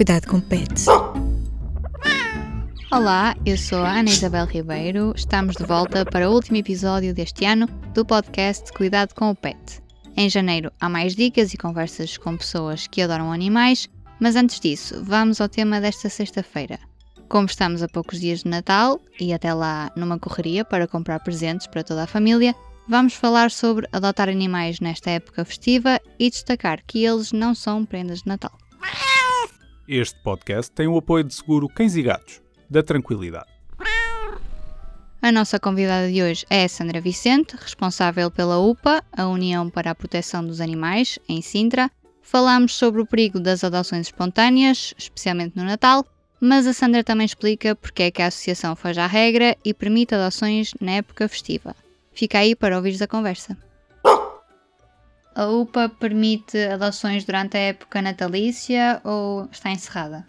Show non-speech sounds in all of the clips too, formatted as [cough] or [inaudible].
Cuidado com pets. Olá, eu sou a Ana Isabel Ribeiro. Estamos de volta para o último episódio deste ano do podcast Cuidado com o Pet. Em janeiro há mais dicas e conversas com pessoas que adoram animais, mas antes disso, vamos ao tema desta sexta-feira. Como estamos a poucos dias de Natal e até lá numa correria para comprar presentes para toda a família, vamos falar sobre adotar animais nesta época festiva e destacar que eles não são prendas de Natal. Este podcast tem o apoio de seguro Cães e Gatos, da Tranquilidade. A nossa convidada de hoje é Sandra Vicente, responsável pela UPA, a União para a Proteção dos Animais, em Sintra. Falamos sobre o perigo das adoções espontâneas, especialmente no Natal, mas a Sandra também explica porque é que a associação faz a regra e permite adoções na época festiva. Fica aí para ouvires a conversa. A UPA permite adoções durante a época natalícia ou está encerrada?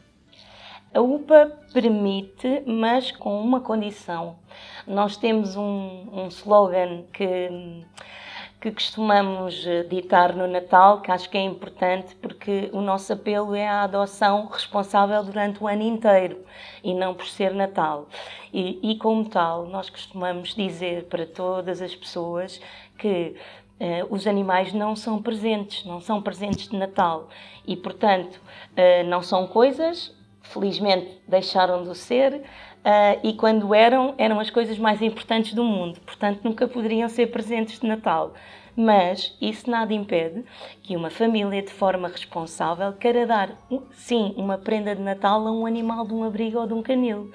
A UPA permite, mas com uma condição. Nós temos um, um slogan que, que costumamos ditar no Natal, que acho que é importante, porque o nosso apelo é a adoção responsável durante o ano inteiro e não por ser Natal. E, e como tal, nós costumamos dizer para todas as pessoas que Uh, os animais não são presentes, não são presentes de Natal e, portanto, uh, não são coisas, felizmente deixaram de ser, uh, e quando eram, eram as coisas mais importantes do mundo, portanto, nunca poderiam ser presentes de Natal. Mas isso nada impede que uma família, de forma responsável, queira dar, sim, uma prenda de Natal a um animal de um abrigo ou de um canil,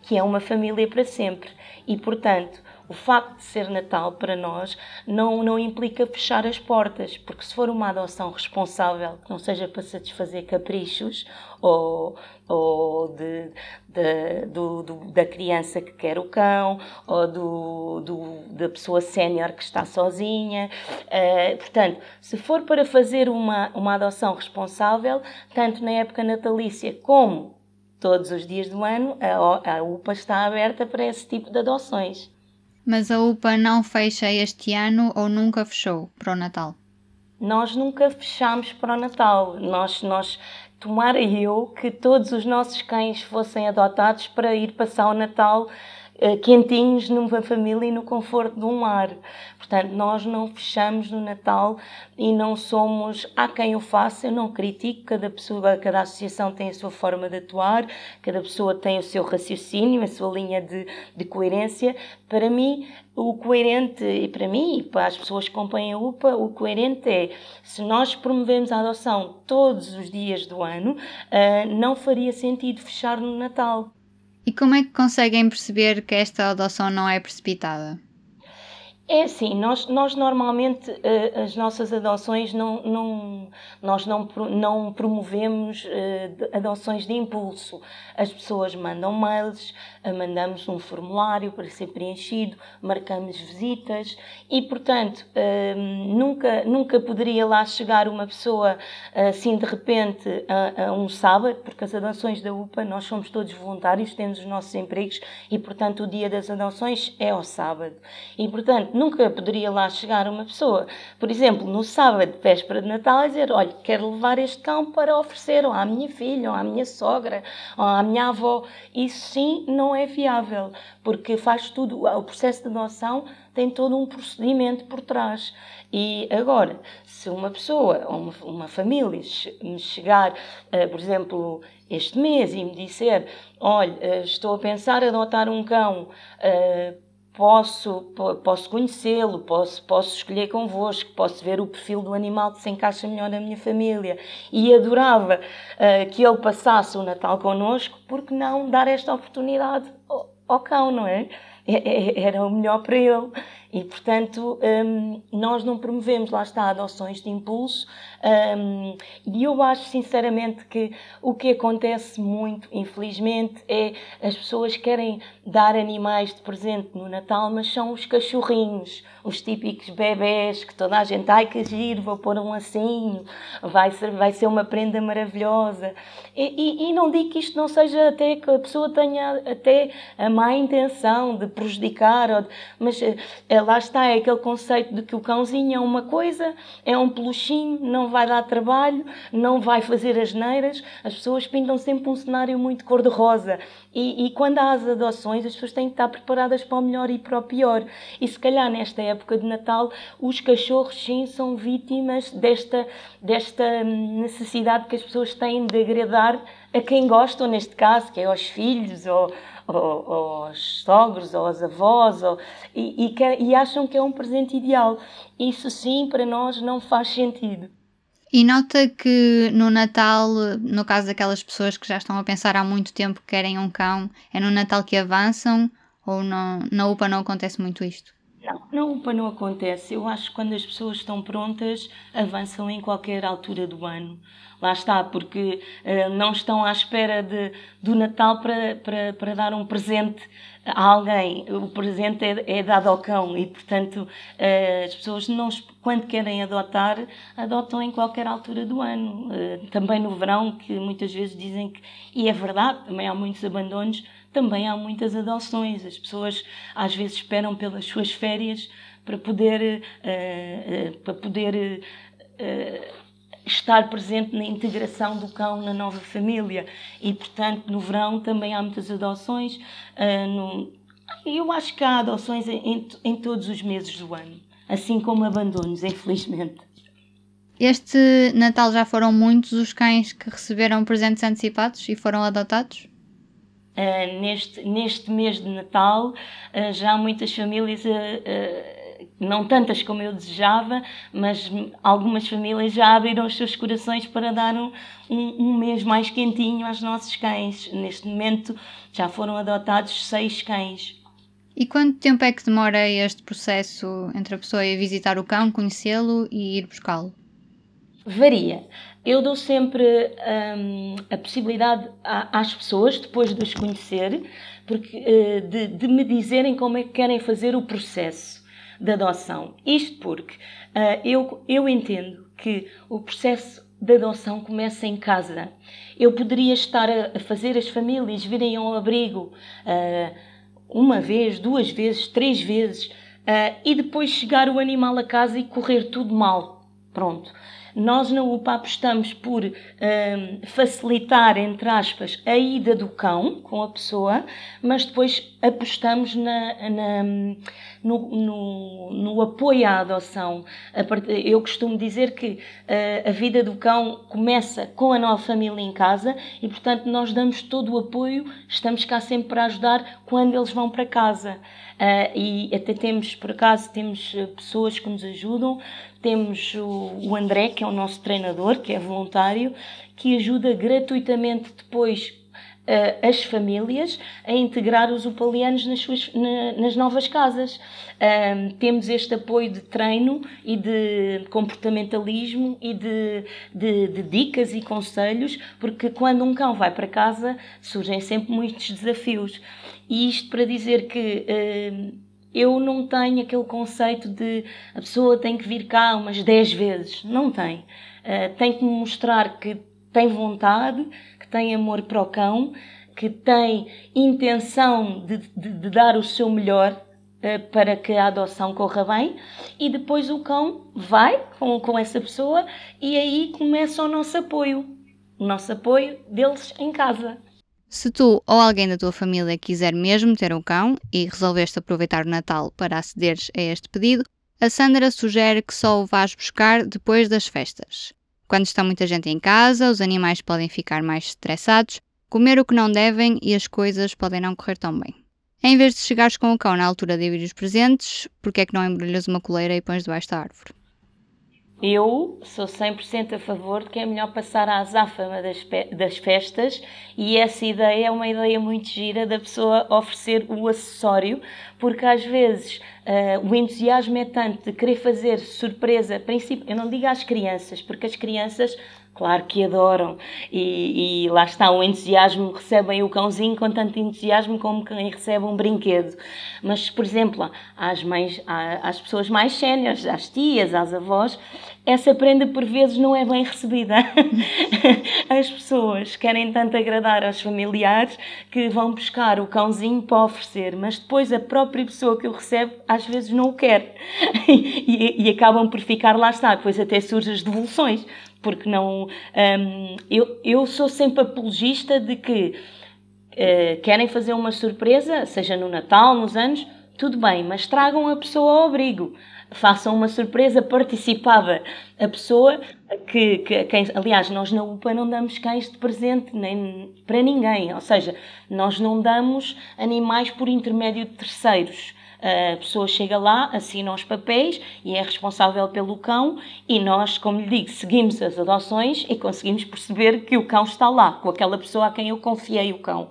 que é uma família para sempre. E, portanto, o facto de ser Natal para nós não, não implica fechar as portas, porque se for uma adoção responsável, que não seja para satisfazer caprichos ou, ou de, de, do, do, da criança que quer o cão ou do, do da pessoa sénior que está sozinha. Uh, portanto, se for para fazer uma, uma adoção responsável, tanto na época natalícia como todos os dias do ano, a, a UPA está aberta para esse tipo de adoções. Mas a UPA não fecha este ano ou nunca fechou para o Natal? Nós nunca fechamos para o Natal. Nós, nós tomara eu que todos os nossos cães fossem adotados para ir passar o Natal quentinhos numa família e no conforto de um lar. Portanto, nós não fechamos no Natal e não somos. Há quem o faça, eu não critico, cada pessoa, cada associação tem a sua forma de atuar, cada pessoa tem o seu raciocínio, a sua linha de, de coerência. Para mim, o coerente, e para mim e para as pessoas que acompanham a UPA, o coerente é se nós promovemos a adoção todos os dias do ano, uh, não faria sentido fechar no Natal. E como é que conseguem perceber que esta adoção não é precipitada? É assim, nós, nós normalmente uh, as nossas adoções não, não, nós não, não promovemos uh, adoções de impulso. As pessoas mandam mails, uh, mandamos um formulário para ser preenchido, marcamos visitas e, portanto, nunca, nunca poderia lá chegar uma pessoa assim de repente a, a, um sábado, porque as adoções da UPA nós somos todos voluntários, temos os nossos empregos e, portanto, o dia das adoções é ao sábado. E, portanto, nunca poderia lá chegar uma pessoa, por exemplo, no sábado, véspera de Natal, e dizer: Olha, quero levar este cão para oferecer ou à minha filha, ou à minha sogra, ou à minha avó. Isso sim não é viável, porque faz tudo, o processo de adoção tem todo um procedimento por trás. E agora, se uma pessoa ou uma, uma família me chegar, uh, por exemplo, este mês e me disser: Olha, uh, estou a pensar em adotar um cão. Uh, posso, posso conhecê-lo, posso, posso escolher convosco, posso ver o perfil do animal que se encaixa melhor na minha família e adorava uh, que ele passasse o Natal connosco, porque não dar esta oportunidade ao, ao cão, não é? é, é era o melhor para ele. E, portanto, um, nós não promovemos, lá está, adoções de impulso. Um, e eu acho, sinceramente, que o que acontece muito, infelizmente, é as pessoas querem dar animais de presente no Natal, mas são os cachorrinhos, os típicos bebés que toda a gente, ai que giro, vou pôr um lacinho, vai ser, vai ser uma prenda maravilhosa. E, e, e não digo que isto não seja até que a pessoa tenha até a má intenção de prejudicar, ou de, mas é, lá está, é aquele conceito de que o cãozinho é uma coisa, é um peluchinho, não vai dar trabalho, não vai fazer as neiras. As pessoas pintam sempre um cenário muito cor-de-rosa. E, e, quando há as adoções, as pessoas têm que estar preparadas para o melhor e para o pior. E se calhar nesta época de Natal, os cachorros sim são vítimas desta, desta necessidade que as pessoas têm de agradar a quem gostam, neste caso, que é aos filhos ou, ou aos sogros ou aos avós, ou, e, e, que, e acham que é um presente ideal. Isso sim, para nós, não faz sentido. E nota que no Natal, no caso daquelas pessoas que já estão a pensar há muito tempo que querem um cão, é no Natal que avançam ou não, na UPA não acontece muito isto? Não, na UPA não acontece. Eu acho que quando as pessoas estão prontas, avançam em qualquer altura do ano. Lá está, porque uh, não estão à espera de, do Natal para, para, para dar um presente a alguém. O presente é, é dado ao cão e, portanto, uh, as pessoas, não, quando querem adotar, adotam em qualquer altura do ano. Uh, também no verão, que muitas vezes dizem que. E é verdade, também há muitos abandonos, também há muitas adoções. As pessoas às vezes esperam pelas suas férias para poder. para poder estar presente na integração do cão na nova família. E, portanto, no verão também há muitas adoções. Uh, no... Eu acho que há adoções em, em todos os meses do ano, assim como abandonos, infelizmente. Este Natal já foram muitos os cães que receberam presentes antecipados e foram adotados? Uh, neste, neste mês de Natal, uh, já muitas famílias uh, não tantas como eu desejava, mas algumas famílias já abriram os seus corações para dar um, um, um, mês mais quentinho aos nossos cães. Neste momento já foram adotados seis cães. E quanto tempo é que demora este processo entre a pessoa ir visitar o cão, conhecê-lo e ir buscá-lo? Varia. Eu dou sempre hum, a possibilidade às pessoas, depois de os conhecer, porque, eh, de, de me dizerem como é que querem fazer o processo de adoção. Isto porque uh, eu, eu entendo que o processo de adoção começa em casa. Eu poderia estar a, a fazer as famílias virem ao abrigo uh, uma vez, duas vezes, três vezes uh, e depois chegar o animal a casa e correr tudo mal. Pronto. Nós na UPA apostamos por um, facilitar, entre aspas, a ida do cão com a pessoa, mas depois apostamos na, na no, no, no, apoio à adoção. Eu costumo dizer que uh, a vida do cão começa com a nova família em casa e, portanto, nós damos todo o apoio, estamos cá sempre para ajudar quando eles vão para casa. Uh, e até temos, por acaso, temos eh, pessoas que nos ajudam. Temos o, o André, que é o nosso treinador, que é voluntário, que ajuda gratuitamente depois uh, as famílias a integrar os upalianos nas, suas, na, nas novas casas. Uh, temos este apoio de treino e de comportamentalismo e de, de, de, dicas e conselhos, porque quando um cão vai para casa surgem sempre muitos desafios. E isto para dizer que. Uh, eu não tenho aquele conceito de a pessoa tem que vir cá umas 10 vezes. Não tem. Uh, tem que mostrar que tem vontade, tem amor para o cão, que tem intenção de, de, de dar o seu melhor uh, para que a adoção corra bem, e depois o cão vai com, com essa pessoa e aí começa o nosso apoio, o nosso apoio deles em casa. Se tu ou alguém da tua família quiser mesmo ter um cão e resolveste aproveitar o Natal para acederes a este pedido, a Sandra sugere que só o vás buscar depois das festas. Quando está muita gente em casa, os animais podem ficar mais estressados, comer o que não devem e as coisas podem não correr tão bem. Em vez de chegares com o cão na altura de abrir os presentes, porque é que não embrulhas uma coleira e pões debaixo da árvore? Eu sou 100% a favor de que é melhor passar à azáfama das, das festas e essa ideia é uma ideia muito gira da pessoa oferecer o acessório, porque às vezes uh, o entusiasmo é tanto de querer fazer surpresa, princípio, eu não digo às crianças, porque as crianças Claro que adoram. E, e, lá está, o entusiasmo, recebem o cãozinho com tanto entusiasmo como quem recebe um brinquedo. Mas, por exemplo, às, mães, às pessoas mais séniores, às tias, às avós, essa prenda por vezes não é bem recebida. [laughs] As pessoas querem tanto agradar aos familiares que vão buscar o cãozinho para oferecer, mas depois a própria pessoa que o recebe às vezes não o quer. [laughs] E, e acabam por ficar lá está, depois até surgem as devoluções porque não. Um, eu, eu sou sempre apologista de que uh, querem fazer uma surpresa, seja no Natal, nos anos, tudo bem, mas tragam a pessoa ao abrigo. Façam uma surpresa participada. A pessoa que, que quem, aliás, nós na UPA não damos cães de presente nem para ninguém, ou seja, nós não damos animais por intermédio de terceiros. A pessoa chega lá, assina os papéis e é responsável pelo cão e nós, como lhe digo, seguimos as adoções e conseguimos perceber que o cão está lá, com aquela pessoa a quem eu confiei o cão.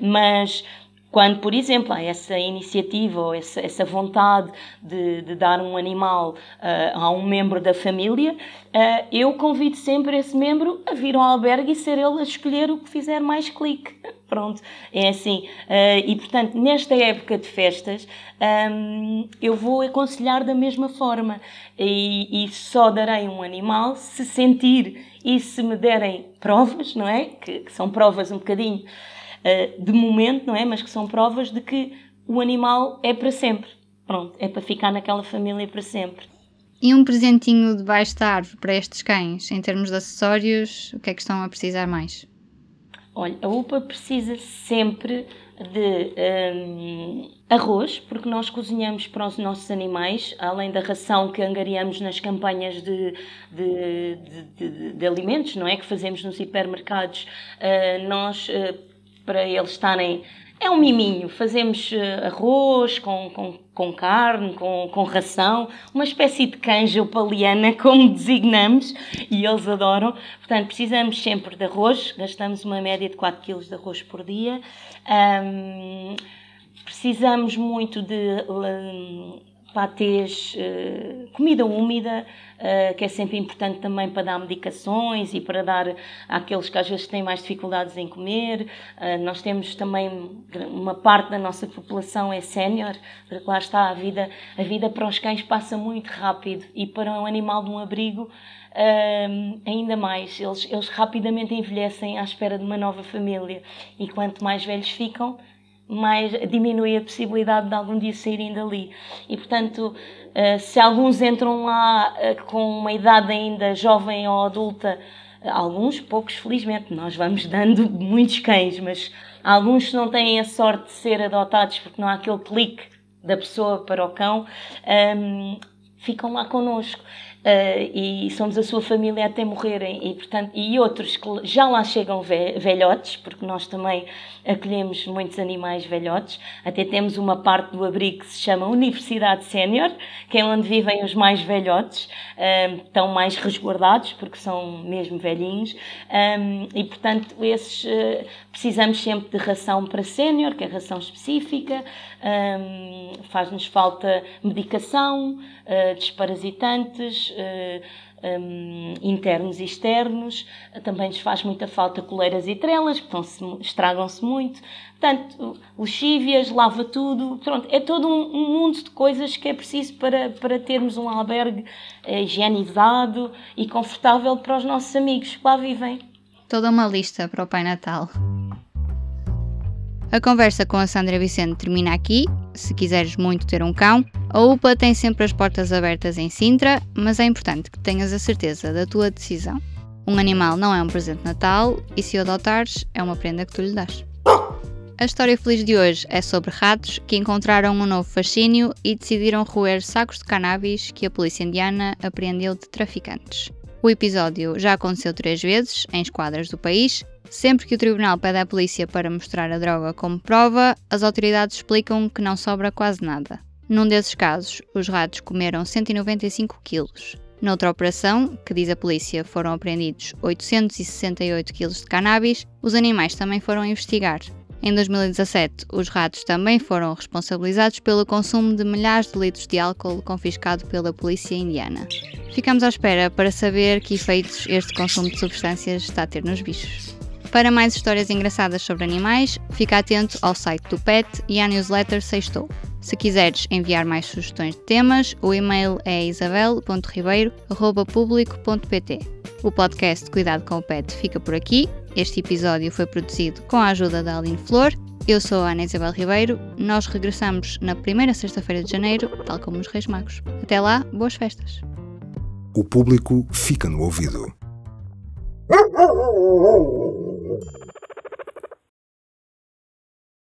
Mas quando, por exemplo, há essa iniciativa ou essa, essa vontade de, de, dar um animal uh, a um membro da família, uh, eu convido sempre esse membro a vir ao albergue e ser ele a escolher o que fizer mais clique. [laughs] Pronto, é assim. Uh, e portanto, nesta época de festas, um, eu vou aconselhar da mesma forma. E, e só darei um animal se sentir e se me derem provas, não é? Que, que são provas um bocadinho uh, de momento, não é? Mas que são provas de que o animal é para sempre. Pronto, é para ficar naquela família para sempre. E um presentinho debaixo da árvore para estes cães, em termos de acessórios, o que é que estão a precisar mais? Olha, a UPA precisa sempre de um, arroz, porque nós cozinhamos para os nossos animais, além da ração que angariamos nas campanhas de, de, de, de alimentos, não é? Que fazemos nos hipermercados, uh, nós. Uh, para eles estarem. É um miminho, fazemos eh, arroz com, com, com carne, com, com ração, uma espécie de canja paliana, [laughs] como designamos, e eles adoram. Portanto, precisamos sempre de arroz, gastamos uma média de 4 kg de arroz por dia. Um, precisamos muito de um, patês, uh, comida úmida, uh, que é sempre importante também para dar medicações e para dar àqueles que às vezes têm mais dificuldades em comer. Uh, nós temos também uma parte da nossa população é sénior, porque lá está a vida, a vida para os cães passa muito rápido e para um animal de um abrigo ainda mais. Eles, eles rapidamente envelhecem à espera de uma nova família e quanto mais velhos ficam, mais diminui a possibilidade de algum dia saírem dali. E, portanto, eh, se alguns entram lá eh, com uma idade ainda jovem ou adulta, eh, alguns, poucos, felizmente, nós vamos dando [laughs] muitos cães, mas alguns não têm a sorte de ser adotados porque não há aquele clique da pessoa para o cão, um, ehm, ficam lá connosco. Uh, e somos a sua família até morrerem. E portanto e outros que já lá chegam velhotes porque nós também acolhemos muitos animais velhotes. Até temos uma parte do abrigo que se chama Universidade Sénior que é onde vivem os mais velhotes estão mais resguardados porque são mesmo velhinhos. Um, e portanto esses uh, precisamos sempre de ração para sénior que é ração específica. Um, faz-nos falta medicação desparasitantes um, internos e externos, também lhes faz muita falta coleiras e trelas, estragam-se muito. Portanto, lexívias, lava tudo, pronto, é todo um, um, mundo de coisas que é preciso para, para termos um albergue uh, higienizado e confortável para os nossos amigos que lá vivem. Toda uma lista para o Pai Natal. A conversa com a Sandra Vicente termina aqui. Se quiseres muito ter um cão, a UPA tem sempre as portas abertas em Sintra, mas é importante que tenhas a certeza da tua decisão. Um animal não é um presente de Natal e se o adotares, é uma prenda que tu lhe dás. A história feliz de hoje é sobre ratos que encontraram um novo fascínio e decidiram roer sacos de cannabis que a polícia indiana apreendeu de traficantes. O episódio já aconteceu três vezes em esquadras do país Sempre que o tribunal pede à polícia para mostrar a droga como prova, as autoridades explicam que não sobra quase nada. Num desses casos, os ratos comeram 195 quilos. Noutra operação, que diz a polícia foram apreendidos 868 quilos de cannabis, os animais também foram investigar. Em 2017, os ratos também foram responsabilizados pelo consumo de milhares de litros de álcool confiscado pela polícia indiana. Ficamos à espera para saber que efeitos este consumo de substâncias está a ter nos bichos. Para mais histórias engraçadas sobre animais, fica atento ao site do PET e à newsletter Sextou. Se quiseres enviar mais sugestões de temas, o e-mail é isabel.ribeiro.publico.pt. O podcast Cuidado com o Pet fica por aqui. Este episódio foi produzido com a ajuda da Aline Flor. Eu sou a Ana Isabel Ribeiro. Nós regressamos na primeira sexta-feira de janeiro, tal como os Reis Magos. Até lá, boas festas. O público fica no ouvido. [laughs] Amen.